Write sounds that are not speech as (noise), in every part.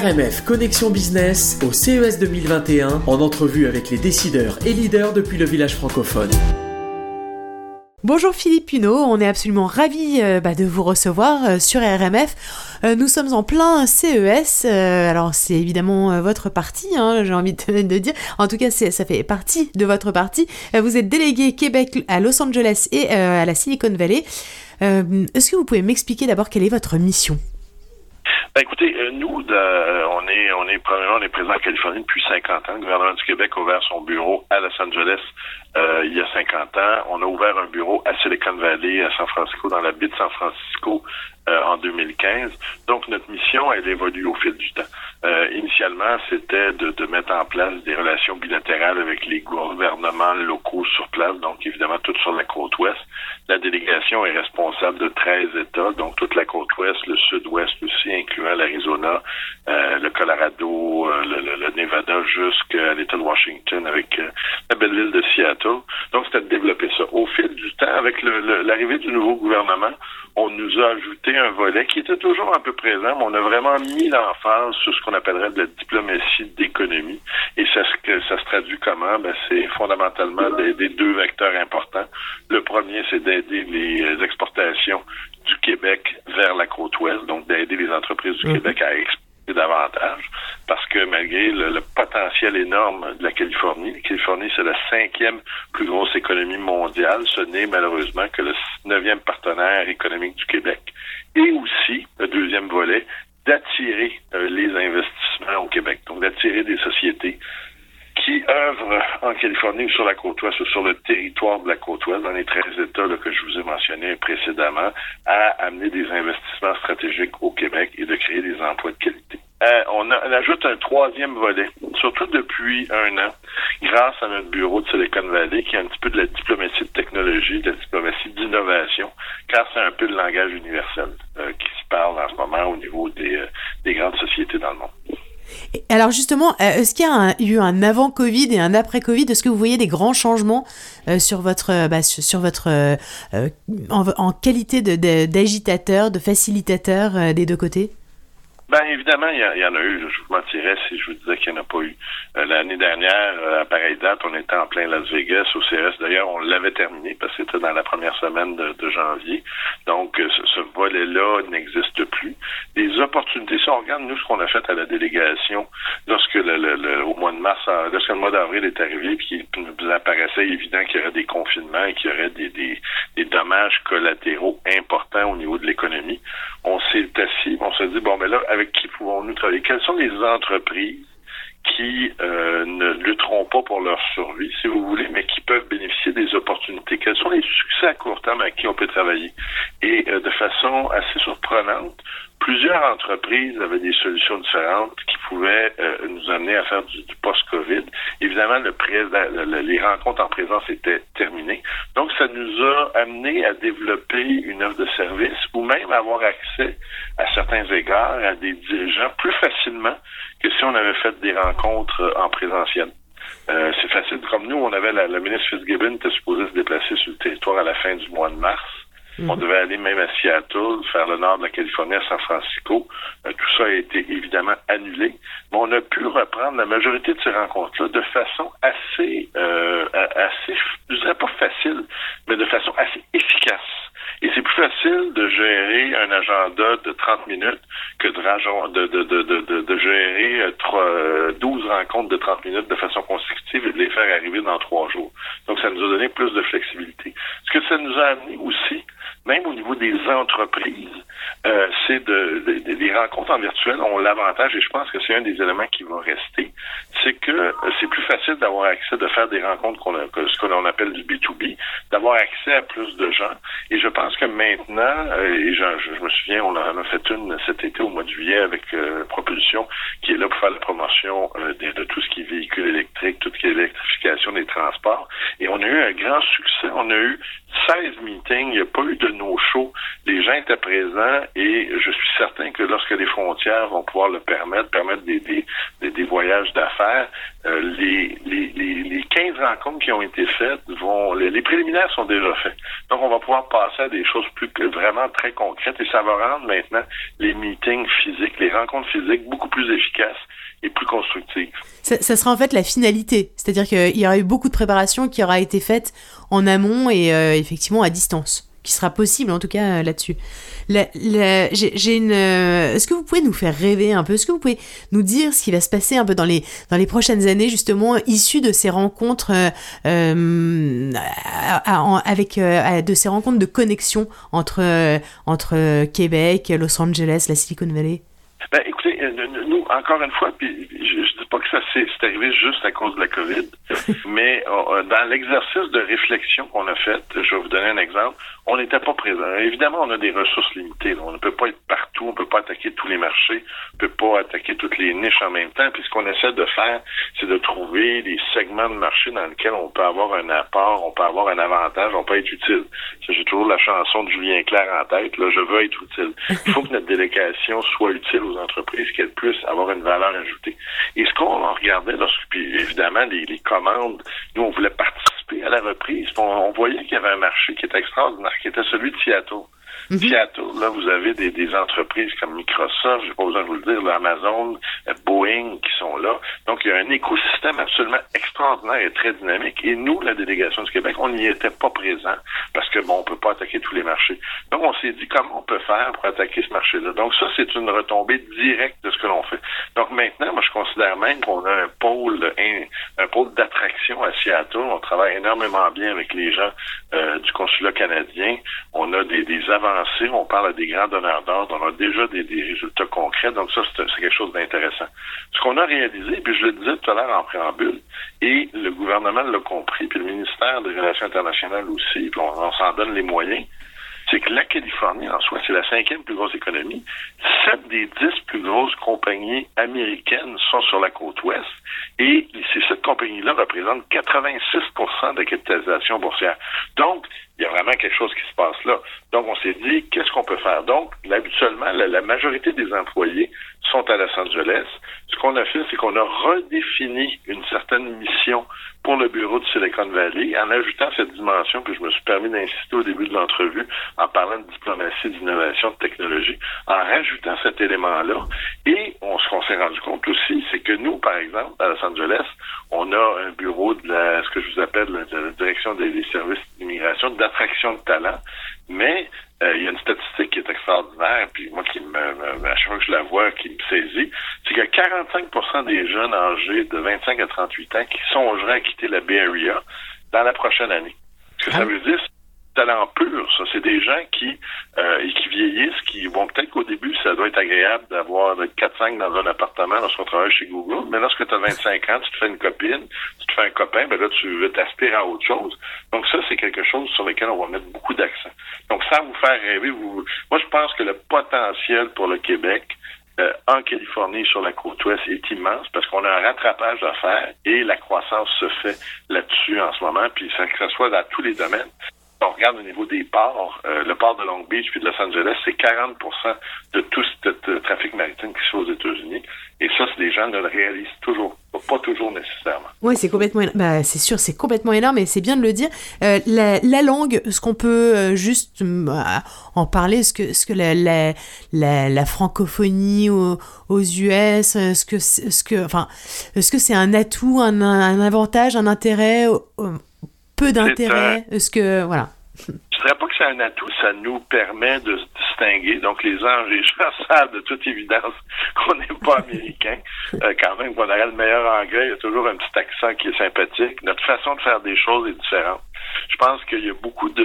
RMF Connexion Business au CES 2021 en entrevue avec les décideurs et leaders depuis le village francophone. Bonjour Philippe Pinault, on est absolument ravis euh, bah, de vous recevoir euh, sur RMF. Euh, nous sommes en plein CES, alors c'est évidemment votre parti, hein, j'ai envie de, dire. En tout cas, ça fait partie de votre parti. vous êtes délégué Québec à Los Angeles et à la Silicon Valley. Est-ce que vous pouvez m'expliquer d'abord quelle est votre mission? Ben, écoutez, euh, nous, on est on est premièrement on est présent en Californie depuis 50 ans. Le gouvernement du Québec a ouvert son bureau à Los Angeles euh, il y a 50 ans. On a ouvert un bureau à Silicon Valley, à San Francisco, dans la baie de San Francisco euh, en 2015. Donc notre mission, elle évolue au fil du temps. Euh, initialement, c'était de, de, mettre en place des relations bilatérales avec les gouvernements locaux sur place, donc évidemment tout sur la côte ouest. La délégation est responsable de 13 États, donc toute la côte ouest, le sud-ouest aussi, incluant l'Arizona, euh, le Colorado, euh, le, le, Nevada, jusqu'à l'État de Washington avec euh, la belle ville de Seattle. Donc c'était de développer ça. Au fil du temps, avec l'arrivée du nouveau gouvernement, on nous a ajouté un volet qui était toujours un peu présent, mais on a vraiment mis l'emphase sur ce qu'on appellerait de la diplomatie d'économie. Et ça, ça se traduit comment? Ben, c'est fondamentalement d'aider deux vecteurs importants. Le premier, c'est d'aider les exportations du Québec vers la côte ouest, donc d'aider les entreprises du mhm. Québec à exporter davantage parce que malgré le, potentiel énorme de la Californie, la Californie, c'est la cinquième plus grosse économie mondiale. Ce n'est malheureusement que le neuvième partenaire économique du Québec. Et aussi, le deuxième volet, d'attirer euh, les investissements au Québec. Donc, d'attirer des sociétés qui œuvrent en Californie ou sur la côte ouest ou sur le territoire de la côte ouest, dans les 13 États que je vous ai mentionnés précédemment, à amener des investissements stratégiques au Québec et de créer des emplois de qualité. Euh, on, ajoute un troisième volet, surtout depuis un an, grâce à notre bureau de Silicon Valley, qui est un petit peu de la diplomatie de technologie, de la diplomatie d'innovation, car c'est un peu le langage universel euh, qui se parle en ce moment au niveau des, euh, des grandes sociétés dans le monde. Alors justement, est-ce qu'il y a eu un avant Covid et un après Covid Est-ce que vous voyez des grands changements sur votre, bah, sur votre en, qualité d'agitateur, de, de facilitateur des deux côtés? Ben évidemment, il y, en a eu. Je vous mentirais si je vous disais qu'il n'y en a pas eu. Euh, l'année dernière, euh, à pareille date, on était en plein Las Vegas au CRS. D'ailleurs, on l'avait terminé parce que c'était dans la première semaine de, janvier. Donc, euh, ce, volet-là n'existe plus. Les opportunités, si on regarde nous ce qu'on a fait à la délégation lorsque le, au mois de mars, lorsque le mois d'avril est arrivé, puis il nous apparaissait évident qu'il y aurait des confinements et qu'il y aurait des, des, des dommages collatéraux importants au niveau de l'économie, on s'est assis, s'est dit bon, mais là, avec qui pouvons-nous travailler? Quelles sont les entreprises qui euh, ne lutteront pas pour leur survie, si vous voulez, mais qui peuvent bénéficier des opportunités? Quels sont les succès à court terme avec qui on peut travailler? Et euh, de façon assez surprenante, plusieurs entreprises avaient des solutions différentes qui pouvaient euh, nous amener à faire du, post-COVID. Évidemment, le, les rencontres en présence étaient terminées. Donc, ça nous a amené à développer une offre de service ou même avoir accès à certains égards à des dirigeants plus facilement que si on avait fait des rencontres en présentiel. Euh, c'est facile. Comme nous, on avait la, la ministre Fitzgibbon était supposée se déplacer sur le territoire à la fin du mois de mars. On mhm. devait aller même à Seattle, faire le nord de la Californie à San Francisco. Euh, tout ça a été évidemment annulé. Mais on a pu reprendre la majorité de ces rencontres-là de façon assez, euh, assez, je dirais pas facile, mais de façon assez efficace. Et c'est plus facile de gérer un agenda de 30 minutes que de, gérer 3, 12 rencontres de 30 minutes de façon consécutive et de les faire arriver dans trois jours. Donc, ça nous a donné plus de flexibilité. Ce que ça nous a amené aussi, même au niveau des entreprises, euh, c'est de, rencontres en virtuel ont l'avantage, et je pense que c'est un des éléments qui va rester, c'est que c'est plus facile d'avoir accès, de faire des rencontres qu'on ce qu'on appelle du B2B, d'avoir accès à plus de gens. Et je pense que maintenant, euh, et je, me souviens, on en a fait une cet été au mois de juillet avec euh, Propulsion, qui est là pour faire la promotion euh, de, de, tout ce qui est véhicule électrique, tout ce qui est électrification des transports. Et on a eu un grand succès. On a eu 16 meetings, il n'y a pas eu de no-show. Les gens étaient présents et je suis certain que lorsque les frontières vont pouvoir le permettre, permettre des, des, des, voyages d'affaires, faire. Euh, les, les, les, 15 rencontres qui ont été faites vont, les, préliminaires sont déjà faits. Donc, on va pouvoir passer à des choses plus vraiment très concrètes et ça va rendre maintenant les meetings physiques, les rencontres physiques beaucoup plus efficaces et plus constructives. Ça, ça sera en fait la finalité, c'est-à-dire qu'il y aura eu beaucoup de préparation qui aura été faite en amont et euh, effectivement à distance qui sera possible en tout cas euh, là-dessus. J'ai une. Euh, est-ce que vous pouvez nous faire rêver un peu? Est-ce que vous pouvez nous dire ce qui va se passer un peu dans les dans les prochaines années justement issues de ces rencontres euh, avec de ces rencontres de connexion entre entre Québec, Los Angeles, la Silicon Valley? Ben, écoutez, nous, encore une fois, puis je, ne dis pas que ça s'est arrivé juste à cause de la COVID, (laughs) mais dans l'exercice de réflexion qu'on a fait, je vais vous donner un exemple, on n'était pas présent. Évidemment, on a des ressources limitées. On ne peut pas être partout, on ne peut pas attaquer tous les marchés, on ne peut pas attaquer toutes les niches en même temps. Puis ce qu'on essaie de faire, c'est de trouver des segments de marché dans lesquels on peut avoir un apport, on peut avoir un avantage, on peut être utile. J'ai toujours la chanson de Julien Clerc en tête, là, je veux être utile. Il faut que notre délégation soit utile aux entreprises, qu'elle puisse avoir une valeur ajoutée. Et ce qu'on regardait, lorsque, puis évidemment, les, les commandes, nous, on voulait participer à la reprise. On, on voyait qu'il y avait un marché qui était extraordinaire qui était celui de Seattle. Seattle, là, vous avez des, entreprises comme Microsoft, j'ai pas besoin de vous le dire, Amazon, euh, Boeing qui sont là. Donc, il y a un écosystème absolument extraordinaire et très dynamique. Et nous, la délégation du Québec, on n'y était pas présent parce que, bon, on peut pas attaquer tous les marchés. Donc, on s'est dit comment on peut faire pour attaquer ce marché-là. Donc, ça, c'est une retombée directe de ce que l'on fait. Donc, maintenant, moi, je considère même qu'on a un pôle, un, pôle d'attraction à Seattle. On travaille énormément bien avec les gens euh, du consulat canadien. On a des, des avantages on parle à des grands donneurs d'ordre, on a déjà des, résultats concrets, donc ça, c'est quelque chose d'intéressant. Ce qu'on a réalisé, puis je le disais tout à l'heure en préambule, et le gouvernement l'a compris, puis le ministère des Relations internationales aussi, puis on, s'en donne les moyens, c'est que la Californie, en soi, c'est la cinquième plus grosse économie. Sept des dix plus grosses compagnies américaines sont sur la côte ouest et ces sept compagnies-là représentent 86% de la capitalisation boursière. Donc, il y a vraiment quelque chose qui se passe là. Donc, on s'est dit, qu'est-ce qu'on peut faire? Donc, habituellement, la, majorité des employés sont à Los Angeles. Ce qu'on a fait, c'est qu'on a redéfini une certaine mission pour le bureau de Silicon Valley en ajoutant cette dimension que je me suis permis d'insister au début de l'entrevue en parlant de diplomatie, d'innovation, de technologie, en rajoutant cet élément-là. Et on, ce qu'on s'est rendu compte aussi, c'est que nous, par exemple, à Los Angeles, on a un bureau de la, ce que je vous appelle la, direction des, services d'immigration, d'attraction de talent, mais euh, il y a une statistique qui est extraordinaire, puis moi qui me, à chaque fois que je la vois, qui me saisit, c'est que 45% des jeunes âgés de 25 à 38 ans qui songeraient à quitter la Bay Area dans la prochaine année. Ce que ça ah. veut dire, ça. C'est des gens qui, euh, qui vieillissent, qui vont peut-être qu'au début, ça doit être agréable d'avoir 4-5 dans un appartement lorsqu'on travaille chez Google, mais lorsque tu as 25 ans, tu te fais une copine, tu te fais un copain, ben là, tu veux t'aspirer à autre chose. Donc ça, c'est quelque chose sur lequel on va mettre beaucoup d'accent. Donc sans vous faire rêver, vous... moi, je pense que le potentiel pour le Québec, euh, en Californie sur la côte ouest est immense parce qu'on a un rattrapage à faire et la croissance se fait là-dessus en ce moment, puis ça, que ce soit dans tous les domaines on regarde au niveau des ports, euh, le port de Long Beach puis de Los Angeles, c'est 40 de tout ce trafic maritime qui se fait aux États-Unis. Et ça, c'est des gens ne le réalisent toujours pas toujours nécessairement. Oui, c'est complètement bah, c'est sûr, c'est complètement énorme et c'est bien de le dire. Euh, la, la, langue, ce qu'on peut euh, juste bah, en parler, ce que, ce que la, la, la francophonie aux, aux, US, ce que, ce que, enfin, est-ce que c'est un atout, un, un, avantage, un intérêt peu d'intérêt? Est-ce que voilà je dirais pas que c'est un atout, ça nous permet de se distinguer. Donc, les gens, les gens savent de toute évidence qu'on n'est pas américain. Euh, quand même, qu'on aurait le meilleur anglais, il y a toujours un petit accent qui est sympathique. Notre façon de faire des choses est différente. Je pense qu'il y a beaucoup de,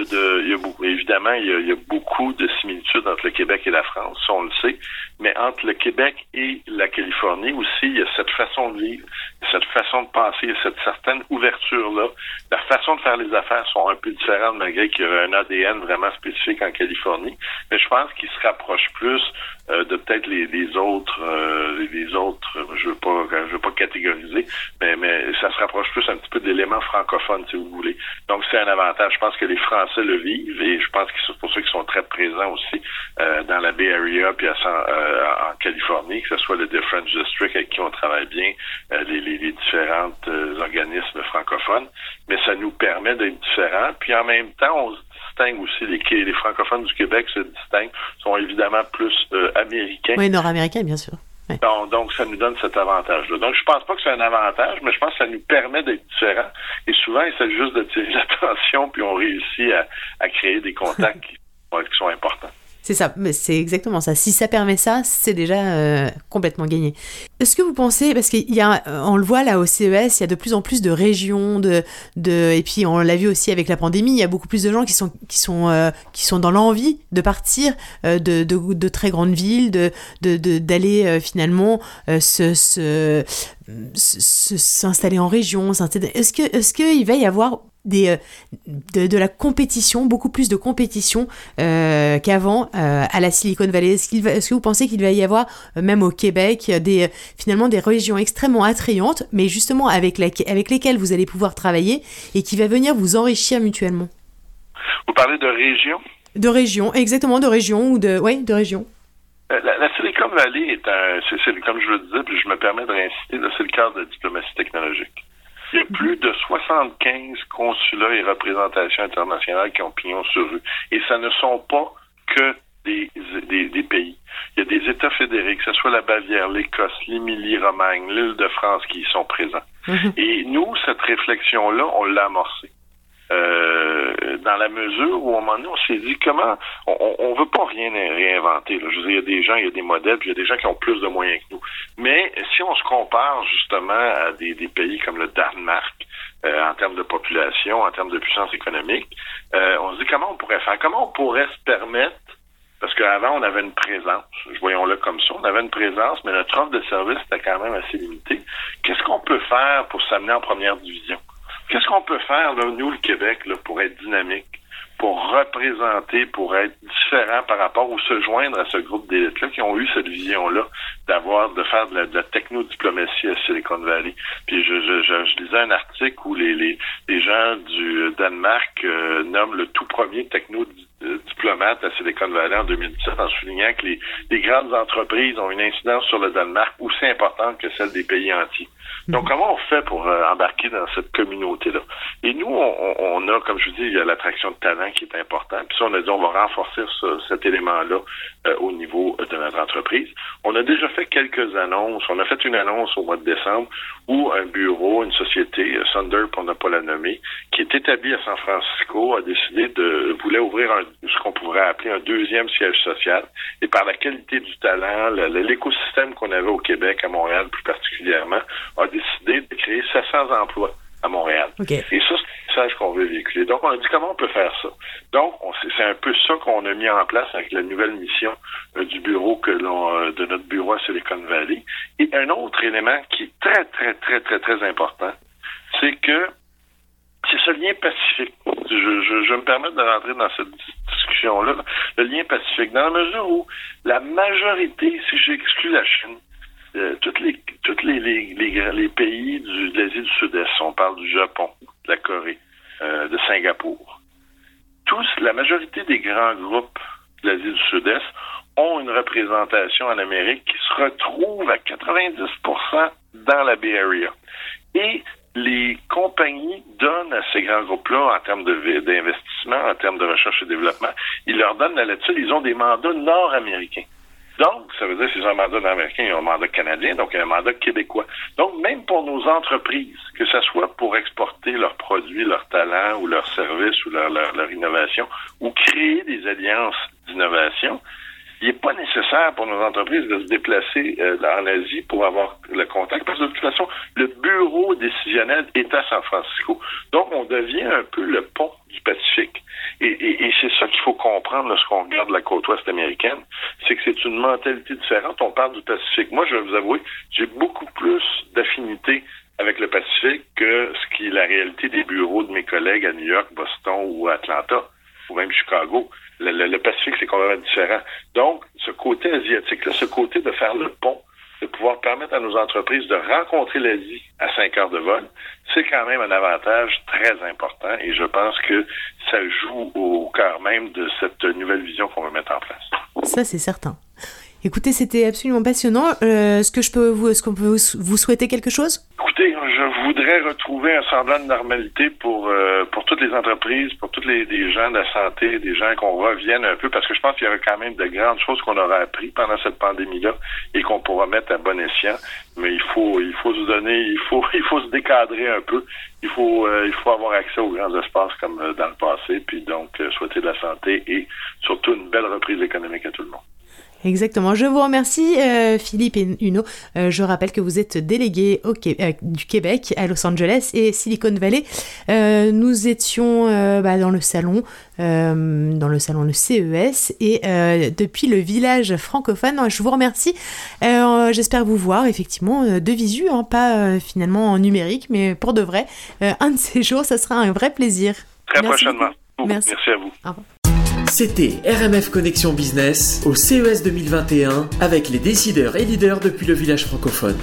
évidemment, il y a, y a, beaucoup de similitudes entre le Québec et la France, on le sait, mais entre le Québec et la Californie aussi, il y a cette façon de vivre, cette façon de penser, cette certaine ouverture-là. La façon de faire les affaires sont un peu différentes malgré qu'il y a un ADN vraiment spécifique en Californie, mais je pense qu'ils se rapprochent plus euh, de peut-être les, les, autres, euh, les autres, je veux pas, je veux pas catégoriser, mais, mais ça se rapproche plus un petit peu de l'élément francophone, si vous voulez. Donc, c'est un avantage. Je pense que les Français le vivent et je pense que c'est pour ceux qui sont très présents aussi euh, dans la Bay Area puis à, euh, en Californie, que ce soit le The French District avec qui on travaille bien, euh, les, les, les différents organismes francophones. Mais ça nous permet d'être différents. Puis en même temps, on se distingue aussi. Les, les francophones du Québec se distinguent, sont évidemment plus américains. Oui, nord-américains, bien sûr. Donc, donc, ça nous donne cet avantage-là. Donc, je pense pas que c'est un avantage, mais je pense que ça nous permet d'être différents. Et souvent, il s'agit juste de tirer (laughs) l'attention, puis on réussit à, à créer des contacts (laughs) qui, qui sont importants. C'est ça, c'est exactement ça. Si ça permet ça, c'est déjà euh, complètement gagné. Est-ce que vous pensez, parce qu'il euh, le voit là au CES, il y a de plus en plus de régions, de, de et puis on l'a vu aussi avec la pandémie, il y a beaucoup plus de gens qui sont, qui sont, euh, qui sont dans l'envie de partir de, de, de, très grandes villes, de, d'aller finalement se, se, s'installer en région. Est-ce que, est-ce qu'il va y avoir des, euh, de, la compétition, beaucoup plus de compétition euh, qu'avant euh, à la Silicon Valley. Est-ce, qu'il est-ce que vous pensez qu'il va y avoir, même au Québec, des, finalement des régions extrêmement attrayantes, mais justement avec, avec lesquelles vous allez pouvoir travailler et qui va venir vous enrichir mutuellement? Vous parlez de régions De régions, exactement, de régions ou de, ouais, de régions. La, Silicon Valley est un, c'est, comme je le disais, puis je me permets de réinciter, c'est le cadre de la diplomatie technologique. Il y a plus de 75 consulats et représentations internationales qui ont pignon sur rue. Et ça ne sont pas que des, des, pays. Il y a des États fédérés, que ce soit la Bavière, l'Écosse, l'Émilie-Romagne, l'île de France qui y sont présents. Mhm. Et nous, cette réflexion-là, on l'a amorcée. La mesure où, à un moment donné, on s'est dit comment on, on veut pas rien réinventer. Je veux dire, il y a des gens, il y a des modèles, puis il y a des gens qui ont plus de moyens que nous. Mais si on se compare justement à des, des pays comme le Danemark, euh, en termes de population, en termes de puissance économique, euh, on se dit comment on pourrait faire, comment on pourrait se permettre parce qu'avant, on avait une présence, voyons-le comme ça, on avait une présence, mais notre offre de service était quand même assez limitée. Qu'est-ce qu'on peut faire pour s'amener en première division? Qu'est-ce qu'on peut faire, là, nous, le Québec, là, pour être dynamique, pour représenter, pour être différent par rapport ou se joindre à ce groupe d'élites-là qui ont eu cette vision-là d'avoir, de faire de la, de technodiplomatie à Silicon Valley. Puis je, je, je, lisais un article où les, les, les gens du Danemark euh, nomment le tout premier technodiplomate à Silicon Valley en 2017 en soulignant que les, les grandes entreprises ont une incidence sur le Danemark aussi importante que celle des pays entiers. Donc, mhm. comment on fait pour euh, embarquer dans cette communauté-là? Et nous, on, on, comme je vous dis, il y a l'attraction de talent qui est important. Puis ça, on a dit, on va renforcer cet élément-là euh, au niveau de notre entreprise. On a déjà fait quelques annonces. On a fait une annonce au mois de décembre où un bureau, une société, euh, Sunder, pour ne pas la nommer, qui est établie à San Francisco, a décidé de, voulait ouvrir ce qu'on pourrait appeler un deuxième siège social. Et par la qualité du talent, l'écosystème qu'on avait au Québec, à Montréal plus particulièrement, a décidé de créer 700 emplois à Montréal. Et ça, c'est le message qu'on veut véhiculer. Donc, on a dit comment on peut faire ça? Donc, c'est un peu ça qu'on a mis en place avec la nouvelle mission euh, du bureau que l'on euh, de notre bureau à Silicon Valley. Et un autre élément qui est très, très, très, très, très important, c'est que c'est ce lien pacifique. Je, je, je me permets de rentrer dans cette discussion-là. Le lien pacifique, dans la mesure où la majorité, si j'exclus la Chine, euh, toutes les pays du, de l'Asie du Sud-Est, on parle du Japon, de la Corée, euh, de Singapour, tous, la majorité des grands groupes de l'Asie du Sud-Est ont une représentation en Amérique qui se retrouve à 90% dans la Bay Area. Et les compagnies donnent à ces grands groupes-là en termes d'investissement, en termes de recherche et développement, ils leur donnent la latitude, ils ont des mandats nord-américains. Donc, ça veut dire que c'est un mandat américain et un mandat canadien, donc un mandat québécois. Donc, même pour nos entreprises, que ce soit pour exporter leurs produits, leurs talents ou leurs services ou leur, leur, innovation, ou créer des alliances d'innovation, il n'est pas nécessaire pour nos entreprises de se déplacer euh, en Asie pour avoir le contact, parce que de toute façon, le bureau décisionnel est à San Francisco. Donc, on devient un peu le pont du Pacifique. Et, c'est ça qu'il faut comprendre lorsqu'on regarde la côte ouest américaine, c'est que c'est une mentalité différente. On parle du Pacifique. Moi, je vais vous avouer, j'ai beaucoup plus d'affinité avec le Pacifique que ce qui est la réalité des bureaux de mes collègues à New York, Boston ou Atlanta, même Chicago. Le, Pacifique, c'est complètement différent. Donc, ce côté asiatique, ce côté de faire le pont de pouvoir permettre à nos entreprises de rencontrer l'Asie à cinq heures de vol, c'est quand même un avantage très important et je pense que ça joue au cœur même de cette nouvelle vision qu'on veut mettre en place. Ça, c'est certain. Écoutez, c'était absolument passionnant. Euh, est-ce que je peux vous, est-ce qu'on peut vous souhaiter quelque chose? Écoutez, je voudrais retrouver un semblant de normalité pour euh, pour toutes les entreprises, pour tous les, gens de la santé, des gens qu'on revienne un peu, parce que je pense qu'il y aura quand même de grandes choses qu'on aura appris pendant cette pandémie-là et qu'on pourra mettre à bon escient. Mais il faut il faut se donner, il faut (laughs) il faut se décadrer un peu. Il faut euh, il faut avoir accès aux grands espaces comme dans le passé, puis donc souhaiter de la santé et surtout une belle reprise économique à tout le monde. Exactement. Je vous remercie, euh, Philippe et Uno. Euh, je rappelle que vous êtes délégué au euh, du Québec à Los Angeles et Silicon Valley. nous étions bah, dans le salon, dans le salon le CES et depuis le village francophone. Je vous remercie. J'espère vous voir effectivement de visu, hein, pas finalement en numérique, mais pour de vrai. un de ces jours, ça sera un vrai plaisir. Très prochainement. Merci. Merci à vous. Au revoir. C'était RMF Connexion Business au CES 2021 avec les décideurs et leaders depuis le village francophone.